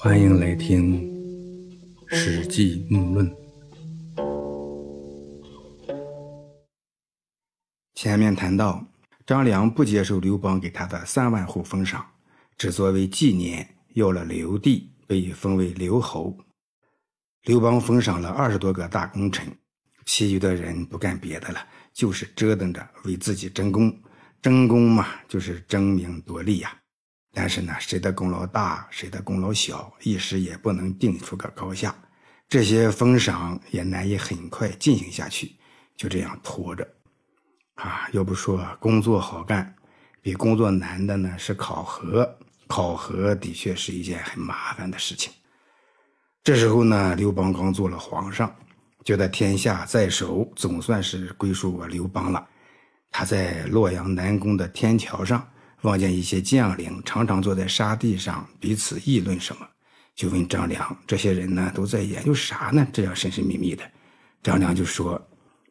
欢迎来听《史记木论》。前面谈到，张良不接受刘邦给他的三万户封赏，只作为纪念要了刘地，被封为刘侯。刘邦封赏了二十多个大功臣，其余的人不干别的了，就是折腾着为自己争功。争功嘛，就是争名夺利呀。但是呢，谁的功劳大，谁的功劳小，一时也不能定出个高下。这些封赏也难以很快进行下去，就这样拖着。啊，要不说工作好干，比工作难的呢是考核。考核的确是一件很麻烦的事情。这时候呢，刘邦刚做了皇上，觉得天下在手，总算是归属我刘邦了。他在洛阳南宫的天桥上，望见一些将领常常坐在沙地上彼此议论什么，就问张良：“这些人呢，都在研究啥呢？这样神神秘秘的。”张良就说：“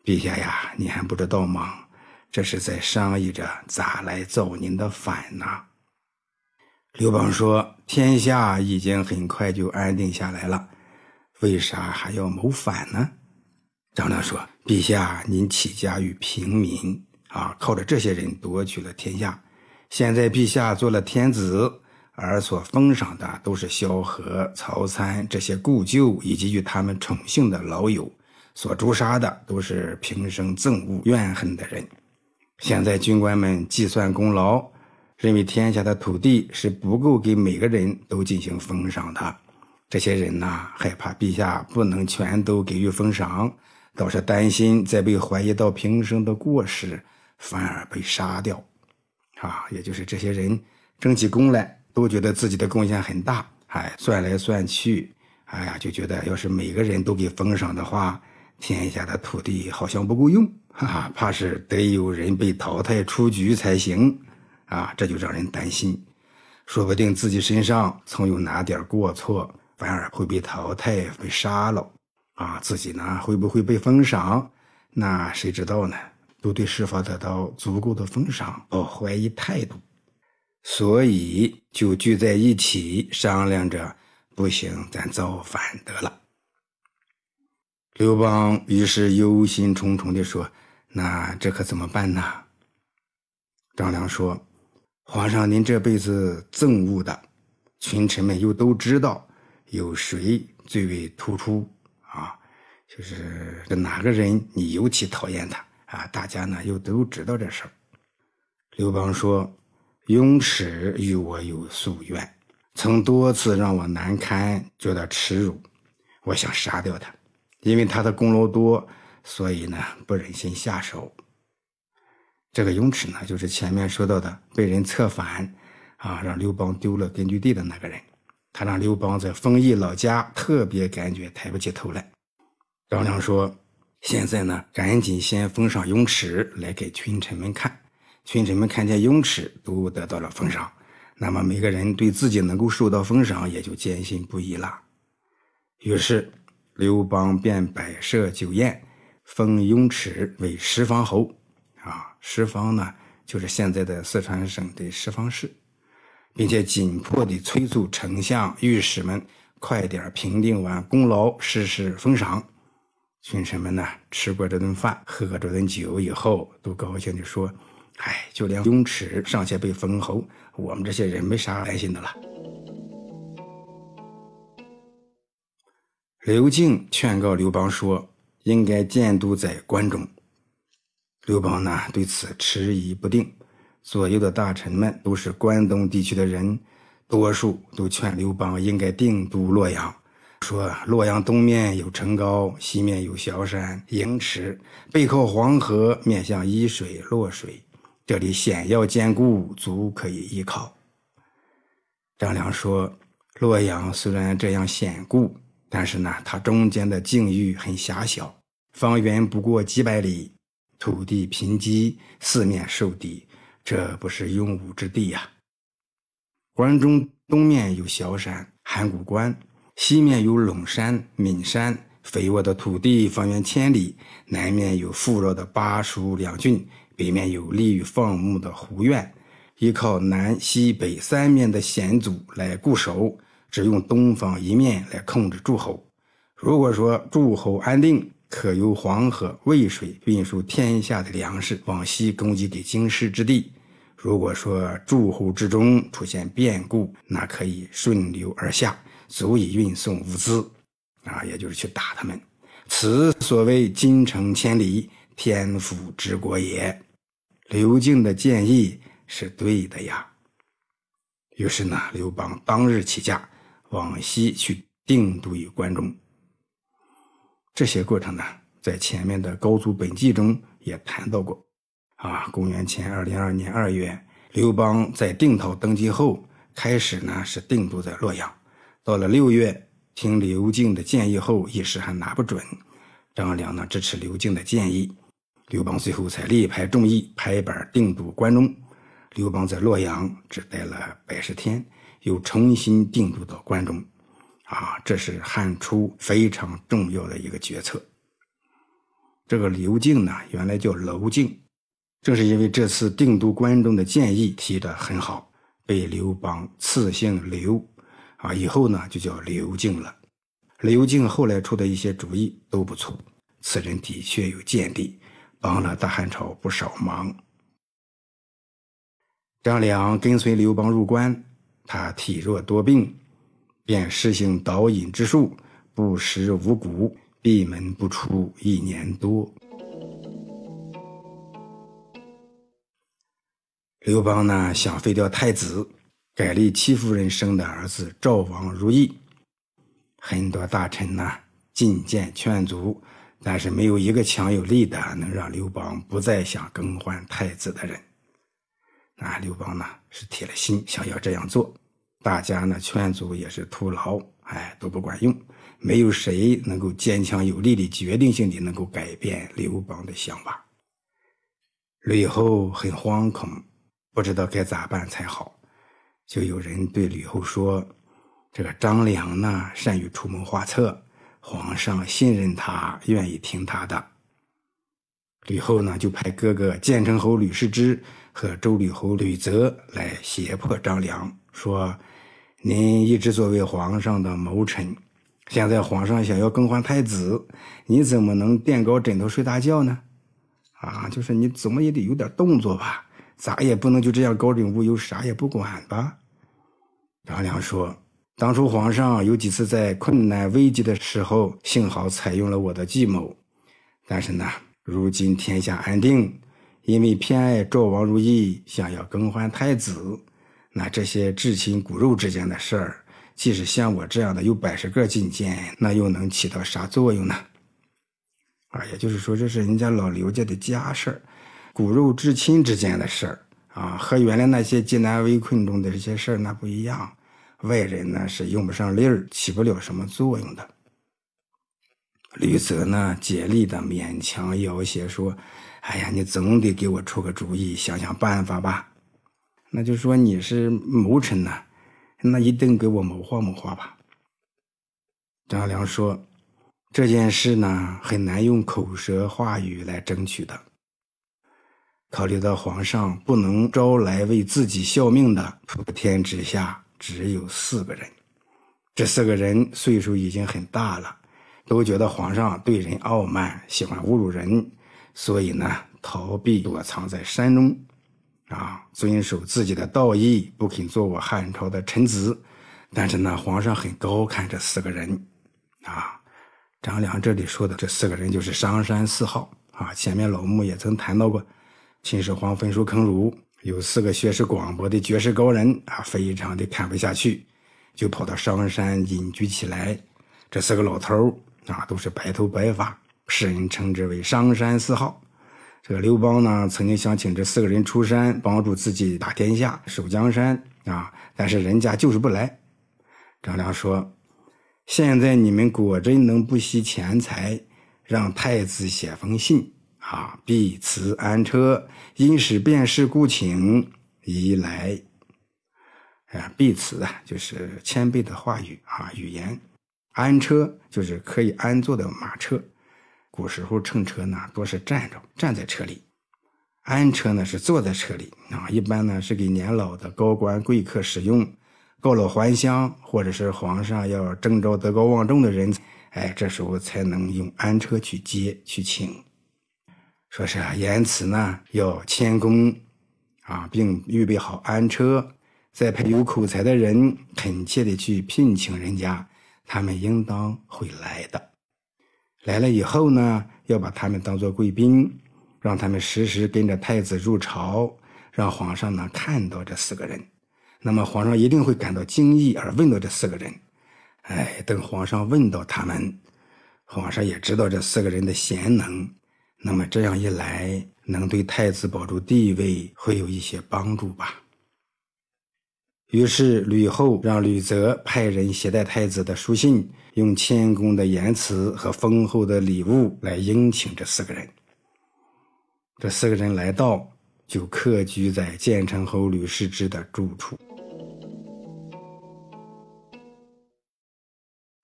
陛下呀，你还不知道吗？这是在商议着咋来造您的反呢。”刘邦说：“天下已经很快就安定下来了，为啥还要谋反呢？”张良说：“陛下，您起家于平民啊，靠着这些人夺取了天下。现在陛下做了天子，而所封赏的都是萧何、曹参这些故旧以及与他们宠幸的老友，所诛杀的都是平生憎恶、怨恨的人。现在军官们计算功劳。”认为天下的土地是不够给每个人都进行封赏的，这些人呐，害怕陛下不能全都给予封赏，倒是担心再被怀疑到平生的过失，反而被杀掉。啊，也就是这些人争起功来，都觉得自己的贡献很大，哎，算来算去，哎呀，就觉得要是每个人都给封赏的话，天下的土地好像不够用，哈哈，怕是得有人被淘汰出局才行。啊，这就让人担心，说不定自己身上曾有哪点过错，反而会被淘汰、被杀了。啊，自己呢会不会被封赏？那谁知道呢？都对是否得到足够的封赏抱怀疑态度，所以就聚在一起商量着，不行，咱造反得了。刘邦于是忧心忡忡地说：“那这可怎么办呢？”张良说。皇上，您这辈子憎恶的群臣们又都知道有谁最为突出啊？就是这哪个人你尤其讨厌他啊？大家呢又都知道这事儿。刘邦说：“雍齿与我有夙愿，曾多次让我难堪，觉得耻辱，我想杀掉他，因为他的功劳多，所以呢不忍心下手。”这个雍齿呢，就是前面说到的被人策反，啊，让刘邦丢了根据地的那个人。他让刘邦在丰邑老家特别感觉抬不起头来。张良说：“现在呢，赶紧先封上雍齿来给群臣们看。群臣们看见雍齿都得到了封赏，那么每个人对自己能够受到封赏也就坚信不疑了。于是刘邦便摆设酒宴，封雍齿为十方侯。”啊，十方呢，就是现在的四川省的十方市，并且紧迫地催促丞相、御史们快点平定完功劳，实施封赏。群臣们呢，吃过这顿饭，喝过这顿酒以后，都高兴地说：“哎，就连雍齿尚且被封侯，我们这些人没啥担心的了。”刘敬劝告刘邦说：“应该建都在关中。”刘邦呢对此迟疑不定，左右的大臣们都是关东地区的人，多数都劝刘邦应该定都洛阳，说洛阳东面有城高，西面有小山营池，背靠黄河，面向伊水、洛水，这里险要坚固，足可以依靠。张良说，洛阳虽然这样险固，但是呢，它中间的境域很狭小，方圆不过几百里。土地贫瘠，四面受敌，这不是用武之地呀。关中东面有小山函谷关，西面有陇山岷山，肥沃的土地方圆千里；南面有富饶的巴蜀两郡，北面有利于放牧的胡苑。依靠南西北三面的险阻来固守，只用东方一面来控制诸侯。如果说诸侯安定，可由黄河、渭水运输天下的粮食往西供给给京师之地。如果说诸侯之中出现变故，那可以顺流而下，足以运送物资，啊，也就是去打他们。此所谓京城千里，天府之国也。刘敬的建议是对的呀。于是呢，刘邦当日起驾，往西去定都于关中。这些过程呢，在前面的《高祖本纪》中也谈到过。啊，公元前二零二年二月，刘邦在定陶登基后，开始呢是定都在洛阳。到了六月，听刘敬的建议后，一时还拿不准。张良呢支持刘敬的建议，刘邦最后才力排众议，拍板定都关中。刘邦在洛阳只待了百十天，又重新定都到关中。啊，这是汉初非常重要的一个决策。这个刘敬呢，原来叫娄敬，正是因为这次定都关中的建议提得很好，被刘邦赐姓刘，啊，以后呢就叫刘敬了。刘敬后来出的一些主意都不错，此人的确有见地，帮了大汉朝不少忙。张良跟随刘邦入关，他体弱多病。便施行导引之术，不食五谷，闭门不出一年多。刘邦呢，想废掉太子，改立戚夫人生的儿子赵王如意。很多大臣呢进谏劝阻，但是没有一个强有力的能让刘邦不再想更换太子的人。那刘邦呢是铁了心想要这样做。大家呢劝阻也是徒劳，哎，都不管用，没有谁能够坚强有力的决定性的能够改变刘邦的想法。吕后很惶恐，不知道该咋办才好，就有人对吕后说：“这个张良呢，善于出谋划策，皇上信任他，愿意听他的。”吕后呢，就派哥哥建成侯吕氏之和周吕侯吕泽来胁迫张良。说：“您一直作为皇上的谋臣，现在皇上想要更换太子，你怎么能垫高枕头睡大觉呢？啊，就是你怎么也得有点动作吧？咋也不能就这样高枕无忧，啥也不管吧？”张良说：“当初皇上有几次在困难危急的时候，幸好采用了我的计谋，但是呢，如今天下安定，因为偏爱赵王如意，想要更换太子。”那这些至亲骨肉之间的事儿，即使像我这样的有百十个进谏，那又能起到啥作用呢？啊，也就是说，这是人家老刘家的家事儿，骨肉至亲之间的事儿啊，和原来那些艰难危困中的这些事儿那不一样。外人呢是用不上力儿，起不了什么作用的。吕泽呢竭力的勉强要挟说：“哎呀，你总得给我出个主意，想想办法吧。”那就说你是谋臣呐，那一定给我谋划谋划吧。张良说：“这件事呢，很难用口舌话语来争取的。考虑到皇上不能招来为自己效命的，普天之下只有四个人，这四个人岁数已经很大了，都觉得皇上对人傲慢，喜欢侮辱人，所以呢，逃避躲藏在山中。”啊，遵守自己的道义，不肯做我汉朝的臣子。但是呢，皇上很高看这四个人。啊，张良这里说的这四个人就是商山四号。啊，前面老穆也曾谈到过，秦始皇焚书坑儒，有四个学识广博的绝世高人啊，非常的看不下去，就跑到商山隐居起来。这四个老头啊，都是白头白发，世人称之为商山四号。这个刘邦呢，曾经想请这四个人出山帮助自己打天下、守江山啊，但是人家就是不来。张良说：“现在你们果真能不惜钱财，让太子写封信啊，必辞安车，因使便是故请宜来。”啊，必辞啊，就是谦卑的话语啊，语言。安车就是可以安坐的马车。古时候乘车呢，多是站着，站在车里；安车呢是坐在车里啊。一般呢是给年老的高官贵客使用，告老还乡，或者是皇上要征召德高望重的人，哎，这时候才能用安车去接去请。说是啊，言辞呢要谦恭啊，并预备好安车，再派有口才的人恳切的去聘请人家，他们应当会来的。来了以后呢，要把他们当做贵宾，让他们时时跟着太子入朝，让皇上呢看到这四个人。那么皇上一定会感到惊异，而问到这四个人。哎，等皇上问到他们，皇上也知道这四个人的贤能。那么这样一来，能对太子保住地位会有一些帮助吧。于是吕后让吕泽派人携带太子的书信，用谦恭的言辞和丰厚的礼物来迎请这四个人。这四个人来到，就客居在建成侯吕氏之的住处。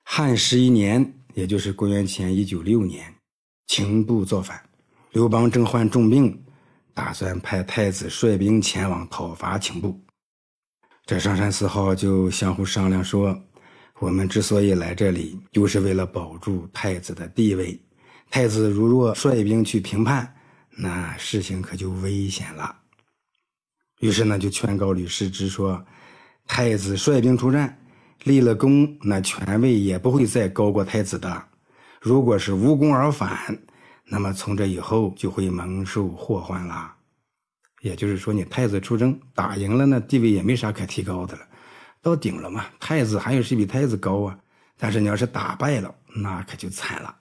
汉十一年，也就是公元前一九六年。秦部造反，刘邦正患重病，打算派太子率兵前往讨伐秦部。这上山四号就相互商量说：“我们之所以来这里，就是为了保住太子的地位。太子如若率兵去平叛，那事情可就危险了。”于是呢，就劝告吕氏之说：“太子率兵出战，立了功，那权位也不会再高过太子的。”如果是无功而返，那么从这以后就会蒙受祸患啦。也就是说，你太子出征打赢了呢，地位也没啥可提高的了，到顶了嘛。太子还有谁比太子高啊？但是你要是打败了，那可就惨了。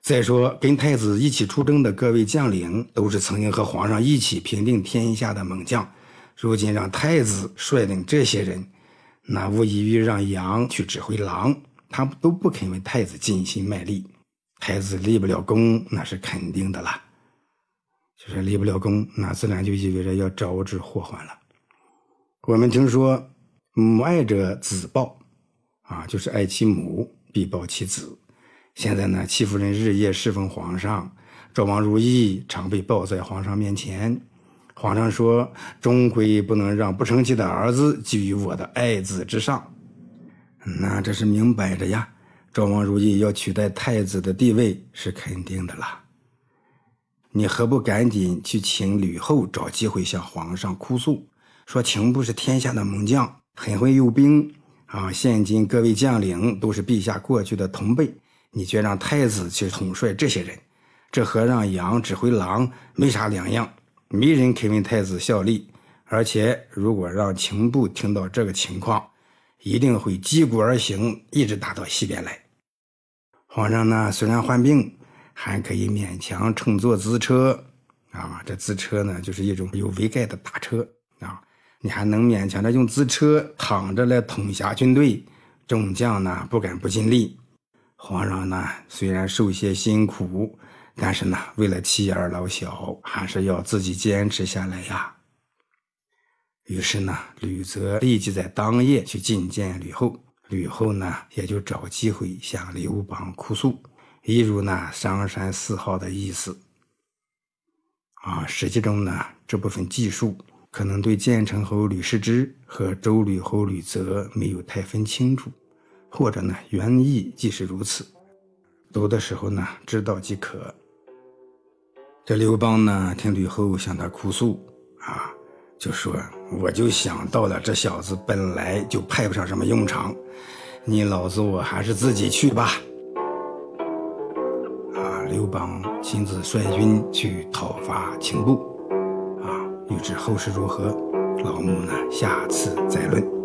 再说，跟太子一起出征的各位将领，都是曾经和皇上一起平定天下的猛将，如今让太子率领这些人，那无异于让羊去指挥狼。他们都不肯为太子尽心卖力，太子立不了功，那是肯定的啦。就是立不了功，那自然就意味着要招致祸患了。我们听说“母爱者子报”，啊，就是爱其母必报其子。现在呢，戚夫人日夜侍奉皇上，赵王如意常被抱在皇上面前。皇上说：“终归不能让不成器的儿子居于我的爱子之上。”那这是明摆着呀，赵王如意要取代太子的地位是肯定的了。你何不赶紧去请吕后，找机会向皇上哭诉，说秦部是天下的猛将，很会用兵啊！现今各位将领都是陛下过去的同辈，你却让太子去统帅这些人，这和让羊指挥狼没啥两样。没人肯为太子效力，而且如果让秦部听到这个情况，一定会击鼓而行，一直打到西边来。皇上呢，虽然患病，还可以勉强乘坐资车啊。这资车呢，就是一种有帷盖的大车啊。你还能勉强的用资车躺着来统辖军队，众将呢不敢不尽力。皇上呢，虽然受些辛苦，但是呢，为了妻儿老小，还是要自己坚持下来呀。于是呢，吕泽立即在当夜去觐见吕后，吕后呢也就找机会向刘邦哭诉，一如那商山四号的意思。啊，实际中呢这部分记述可能对建成侯吕氏之和周吕侯吕泽没有太分清楚，或者呢原意即是如此，读的时候呢知道即可。这刘邦呢听吕后向他哭诉，啊。就说，我就想到了，这小子本来就派不上什么用场，你老子我还是自己去吧。啊，刘邦亲自率军去讨伐秦部，啊，欲知后事如何，老木呢下次再论。